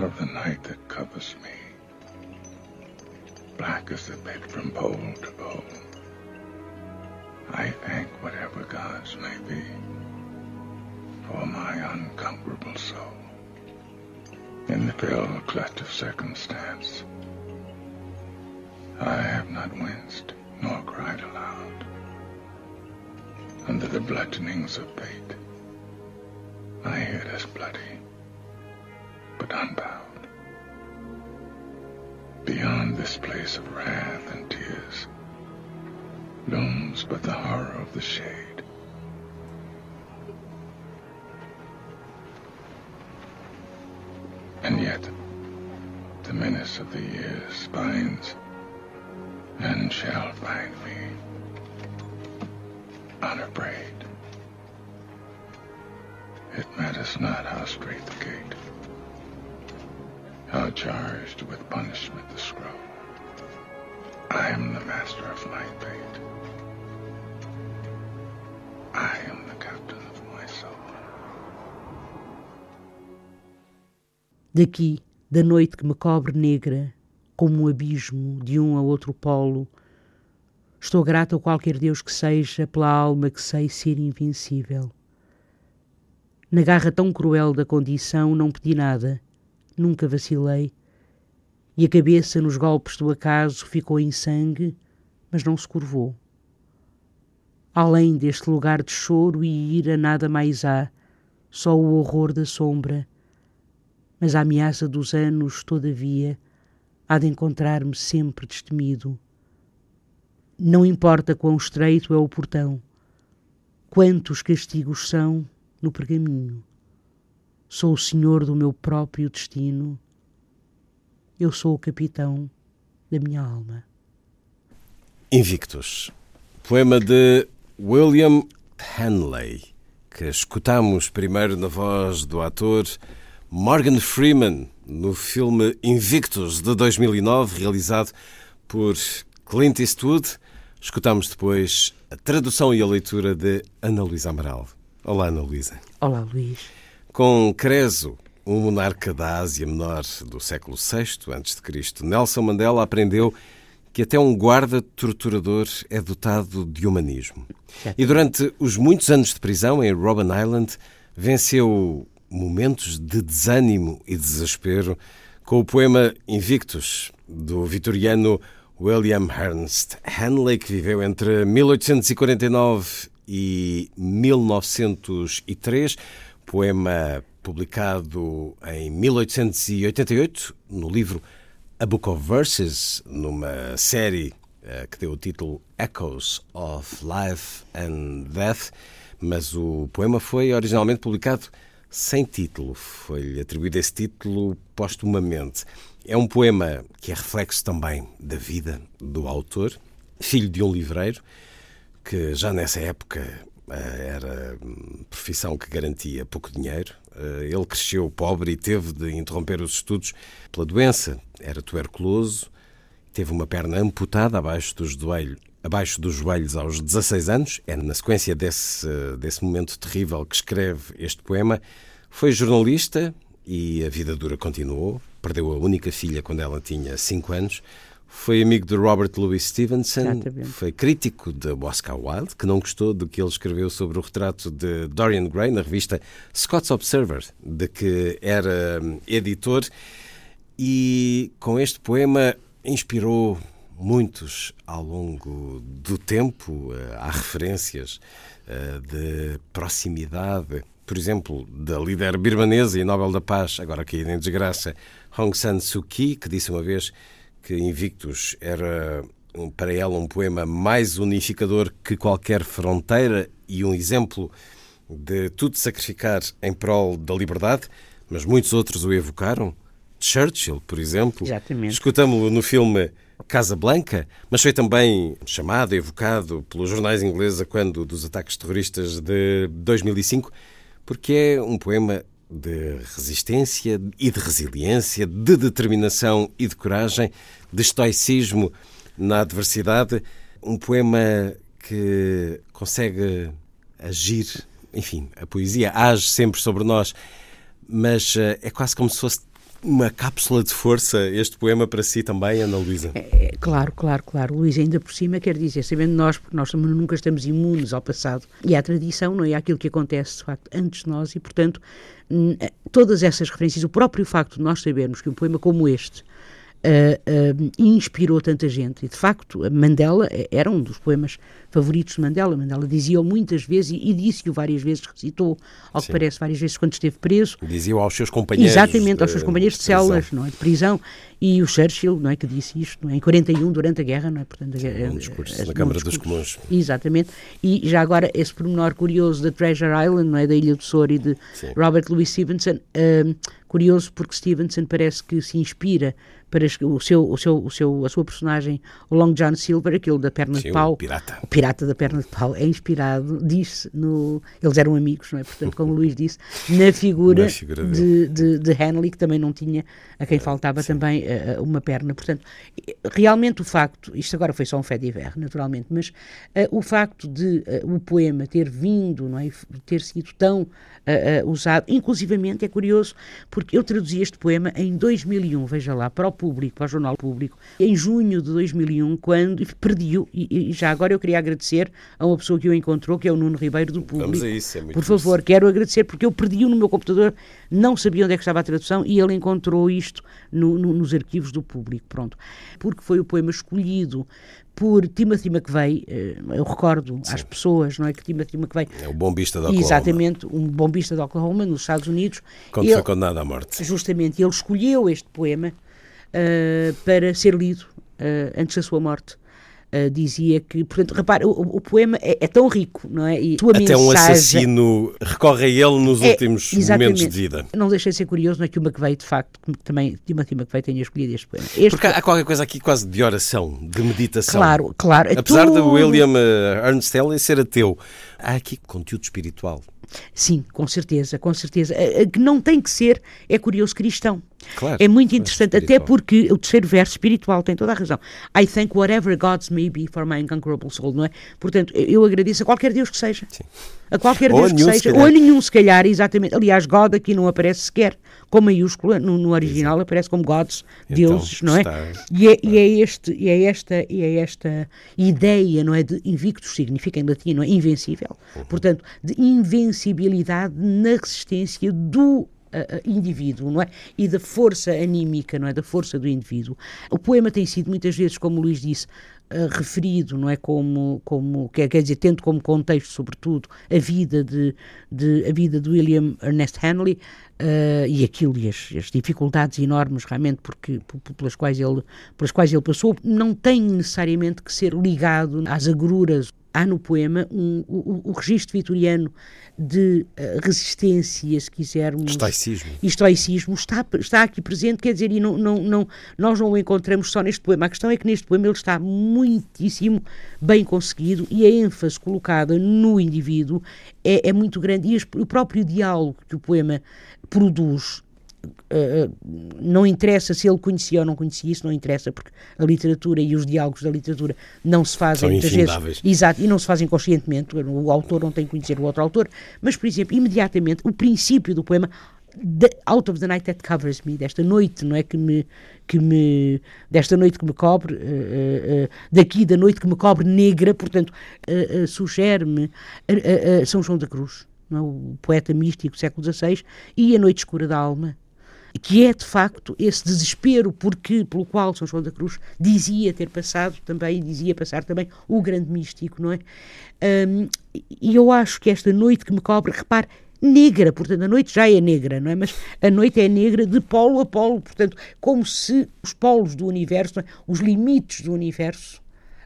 Out of the night that covers me, black as the pit from pole to pole. I thank whatever gods may be for my unconquerable soul. In the pale clutch of circumstance, I have not winced nor cried aloud. Under the bludgeonings of fate, my head is bloody but unbound. Beyond this place of wrath and tears looms but the horror of the shade. And yet, the menace of the years binds and shall bind me unafraid. It matters not how straight the gate how charged with punishment the scroll. I am the master of my fate. I am the captain of my soul. Daqui, da noite que me cobre negra, como um abismo de um a outro polo, estou grato a qualquer Deus que seja pela alma que sei ser invencível. Na garra tão cruel da condição não pedi nada nunca vacilei, e a cabeça nos golpes do acaso ficou em sangue, mas não se curvou. Além deste lugar de choro e ira nada mais há, só o horror da sombra, mas a ameaça dos anos, todavia, há de encontrar-me sempre destemido. Não importa quão estreito é o portão, quantos castigos são no pergaminho. Sou o senhor do meu próprio destino. Eu sou o capitão da minha alma. Invictus, poema de William Hanley, que escutamos primeiro na voz do ator Morgan Freeman no filme Invictus de 2009, realizado por Clint Eastwood. Escutamos depois a tradução e a leitura de Ana Luísa Amaral. Olá, Ana Luísa. Olá, Luís. Com Creso, um monarca da Ásia Menor do século VI a.C., Nelson Mandela aprendeu que até um guarda torturador é dotado de humanismo. E durante os muitos anos de prisão em Robben Island, venceu momentos de desânimo e desespero com o poema Invictus, do vitoriano William Ernst Hanley, que viveu entre 1849 e 1903 poema publicado em 1888 no livro A Book of Verses, numa série uh, que deu o título Echoes of Life and Death, mas o poema foi originalmente publicado sem título, foi-lhe atribuído esse título postumamente. É um poema que é reflexo também da vida do autor, filho de um livreiro, que já nessa época eh, era hum, profissão que garantia pouco dinheiro. Eh, ele cresceu pobre e teve de interromper os estudos pela doença. Era tuberculoso, teve uma perna amputada abaixo dos joelhos, abaixo dos joelhos aos 16 anos. É na sequência desse, desse momento terrível que escreve este poema. Foi jornalista e a vida dura continuou. Perdeu a única filha quando ela tinha 5 anos. Foi amigo de Robert Louis Stevenson, Exatamente. foi crítico de Oscar Wilde, que não gostou do que ele escreveu sobre o retrato de Dorian Gray na revista Scott's Observer, de que era hum, editor, e com este poema inspirou muitos ao longo do tempo. Eh, há referências eh, de proximidade, por exemplo, da líder birmanesa e Nobel da Paz, agora caída em desgraça, Aung San Suu Kyi, que disse uma vez que Invictus era para ela um poema mais unificador que qualquer fronteira e um exemplo de tudo sacrificar em prol da liberdade, mas muitos outros o evocaram. Churchill, por exemplo. Exatamente. Escutamos-lo no filme Casa Blanca, mas foi também chamado, evocado pelos jornais ingleses quando dos ataques terroristas de 2005, porque é um poema de resistência e de resiliência, de determinação e de coragem, de estoicismo na adversidade. Um poema que consegue agir, enfim, a poesia age sempre sobre nós, mas eh, é quase como se fosse uma cápsula de força este poema para si também, Ana Luísa? É, é, claro, claro, claro. Luís, ainda por cima quer dizer, sabendo nós, porque nós nunca estamos imunes ao passado e à tradição, não é aquilo que acontece de facto antes de nós e, portanto, eh, todas essas referências, o próprio facto de nós sabermos que um poema como este uh, uh, inspirou tanta gente. E, de facto, Mandela era um dos poemas favoritos de Mandela. Mandela dizia-o muitas vezes e, e disse-o várias vezes, recitou, ao que Sim. parece, várias vezes quando esteve preso. Dizia-o aos seus companheiros. Exatamente, aos seus companheiros de, de células, não é, de prisão. E o Churchill, não é, que disse isto, não é, em 41, durante a guerra, não é? Portanto, um discurso na Câmara dos Comuns. Exatamente. E já agora, esse pormenor curioso da Treasure Island, não é, da Ilha do Tesouro e de Sim. Robert Louis Stevenson, uh, curioso porque Stevenson parece que se inspira para o seu, o seu, o seu, a sua personagem, o Long John Silver, aquele da perna Sim, de pau. O pirata. O pirata da perna de pau é inspirado, disse no. Eles eram amigos, não é? Portanto, como o Luís disse, na figura, na figura de, de, de, Henley, que também não tinha, a quem faltava Sim. também uh, uma perna. Portanto, realmente o facto, isto agora foi só um fait divers, naturalmente, mas uh, o facto de uh, o poema ter vindo, não é? Ter sido tão usado, inclusivamente é curioso, porque eu traduzi este poema em 2001, veja lá, para o público, para o Jornal Público, em junho de 2001, quando perdi-o, e, e, já agora eu queria agradecer a uma pessoa que o encontrou, que é o Nuno Ribeiro do Público. Vamos a isso, é muito Por favor, isso. quero agradecer, porque eu perdi-o no meu computador, não sabia onde é que estava a tradução, e ele encontrou isto no, no, nos arquivos do Público, pronto. Porque foi o poema escolhido por Timothy McVeigh, eh, eu recordo Sim. às pessoas, não é, que Timothy McVeigh... É o bombista de Oklahoma. Exatamente, um bombista de Oklahoma, nos Estados Unidos. Quando ele, foi condenado à morte. Justamente, ele escolheu este poema uh, para ser lido uh, antes da sua morte. Uh, dizia que, portanto, repare, o, o poema é, é, tão rico, não é? E Até mensagem, um assassino recorre a ele nos é, últimos momentos de vida. Não deixei de ser curioso, não é que o McVeigh, de facto, também Timothy McVeigh tenha escolhido este poema. Este Porque há qualquer coisa aqui quase de oração, de meditação. Claro, claro. É Apesar tudo... de William Ernst Ellis ser ateu, há aqui conteúdo espiritual. Sim, com certeza, com certeza. Que não tem que ser, é curioso, cristão. Claro, é muito interessante, até porque o terceiro verso espiritual tem toda a razão. I thank whatever gods may be for my unconquerable soul, não é? Portanto, eu agradeço a qualquer Deus que seja. Sim. A qualquer Deus que seja. Se ou a nenhum, se calhar, exatamente. Aliás, God aqui não aparece sequer com maiúscula, no, no original Exato. aparece como gods, então, deuses, não é? E é, e é, este, e é, esta, e é esta ideia, não é? De invictus significa em latim, não é? Invencível. Uhum. Portanto, de invencibilidade na resistência do indivíduo, não é? E da força anímica, não é? Da força do indivíduo. O poema tem sido muitas vezes, como o Luís disse, uh, referido, não é? Como, como quer, quer dizer, tendo como contexto, sobretudo, a vida de, de a vida de William Ernest Henley, Uh, e aquilo e as, as, dificuldades enormes realmente porque, pelas, quais ele, pelas quais ele passou, não tem necessariamente que ser ligado às agruras. Há no poema um, o, o registro vitoriano de uh, resistência, se quisermos. Estoicismo. E estoicismo está, está aqui presente, quer dizer, e não, não, não, nós não o encontramos só neste poema. A questão é que neste poema ele está muitíssimo bem conseguido e a ênfase colocada no indivíduo é, é muito grande. E o próprio diálogo que o poema produz Uh, não interessa se ele conhecia ou não conhecia, isso não interessa, porque a literatura e os diálogos da literatura não se fazem São muitas vezes. Exato, e não se fazem conscientemente. O autor não tem que conhecer o outro autor, mas, por exemplo, imediatamente, o princípio do poema. The, out of the night that covers me, desta noite, não é que me, que me desta noite que me cobre, uh, uh, daqui da noite que me cobre negra, portanto, sugere-me São João da Cruz, é? o poeta místico do século XVI, e A Noite Escura da Alma, que é de facto esse desespero porque, pelo qual São João da Cruz dizia ter passado também, dizia passar também o grande místico, não é? Um, e eu acho que esta noite que me cobre, repare, negra, portanto a noite já é negra, não é? Mas a noite é negra de polo a polo, portanto, como se os polos do universo, é? os limites do universo,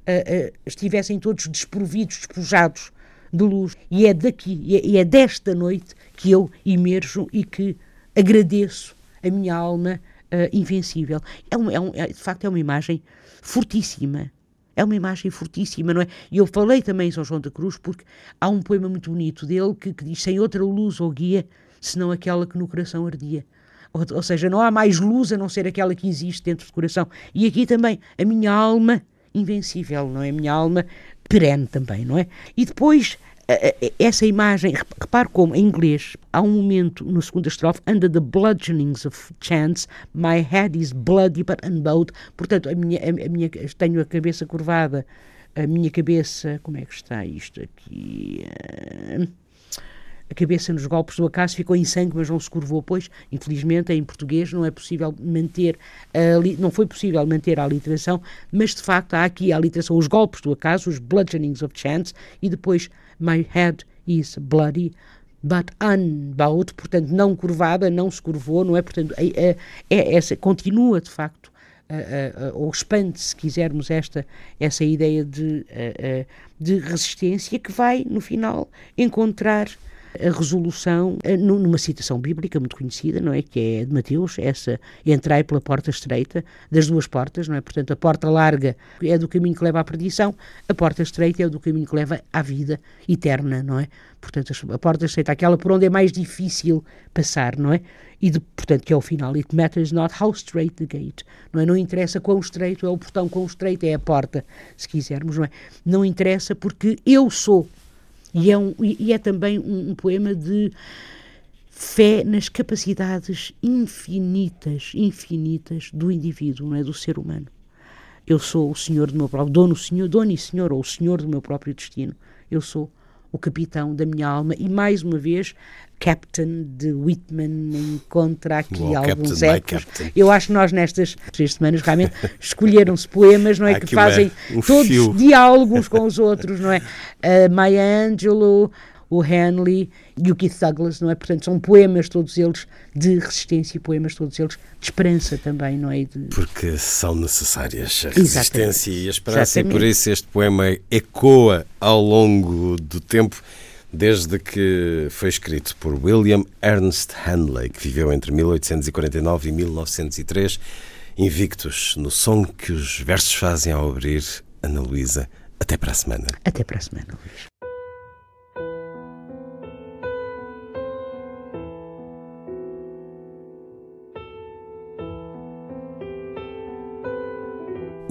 uh, uh, estivessem todos desprovidos, despojados de luz. E é daqui, e é, e é desta noite que eu emerjo e que agradeço a minha alma uh, invencível. É, um, é, um, é, de facto, é uma imagem fortíssima. É uma imagem fortíssima, não é? E eu falei também em São João da Cruz porque há um poema muito bonito dele que, que diz: Sem outra luz ou guia, senão aquela que no coração ardia. Ou, ou, seja, não há mais luz a não ser aquela que existe dentro do coração. E aqui também, a minha alma invencível, não é? A minha alma perene também, não é? E depois essa imagem, repare como em inglês há um momento no segundo estrofe, under the bludgeonings of chance, my head is bloody but unbowed. Portanto, a minha, a, minha, tenho a cabeça curvada, a minha cabeça, como é que está isto aqui? A cabeça nos golpes do acaso ficou em sangue, mas não se curvou, pois, infelizmente, em português não é possível manter, a, não foi possível manter a literação, mas de facto há aqui a literação, os golpes do acaso, os bludgeonings of chance, e depois My head is bloody, but unbowed, portanto, não curvada, não se curvou, não é? Portanto, é, é, é continua de facto, uh, uh, ou expande, se quisermos, esta, essa ideia de, de resistência que vai, no final, encontrar a resolução eh, numa citação bíblica muito conhecida, não é? Que é de Mateus, essa entrai pela porta estreita, das duas portas, não é? Portanto, a porta larga é do caminho que leva à perdição, a porta estreita é do caminho que leva à vida eterna, não é? Portanto, a porta estreita, aquela por onde é mais difícil passar, não é? E, de, portanto, que é o final. It matters not how straight the gate. Não, é? não interessa quão estreito é o portão, quão estreito é a porta, se quisermos, não é? Não interessa porque eu sou e é, um, e é também um, um poema de fé nas capacidades infinitas, infinitas do indivíduo, não é? Do ser humano. Eu sou o senhor do meu próprio, dono, senhor, dono e senhor, ou o senhor do meu próprio destino. Eu sou o capitão da minha alma e mais uma vez Captain de Whitman encontra aqui alguns ecos. Eu acho que nós nestas três semanas realmente escolheram-se poemas, não é? que fazem todos fio. diálogos com os outros, não é? Uh, Maya Angelou, o Henley e o Keith Douglas, não é? Portanto, são poemas todos eles de resistência, poemas todos eles de esperança também, não é? De... Porque são necessárias a resistência Exatamente. e a esperança, Exatamente. e por isso este poema ecoa ao longo do tempo, desde que foi escrito por William Ernst Henley, que viveu entre 1849 e 1903, invictos no som que os versos fazem ao abrir. Ana Luísa, até para a semana. Até para a semana, Luís.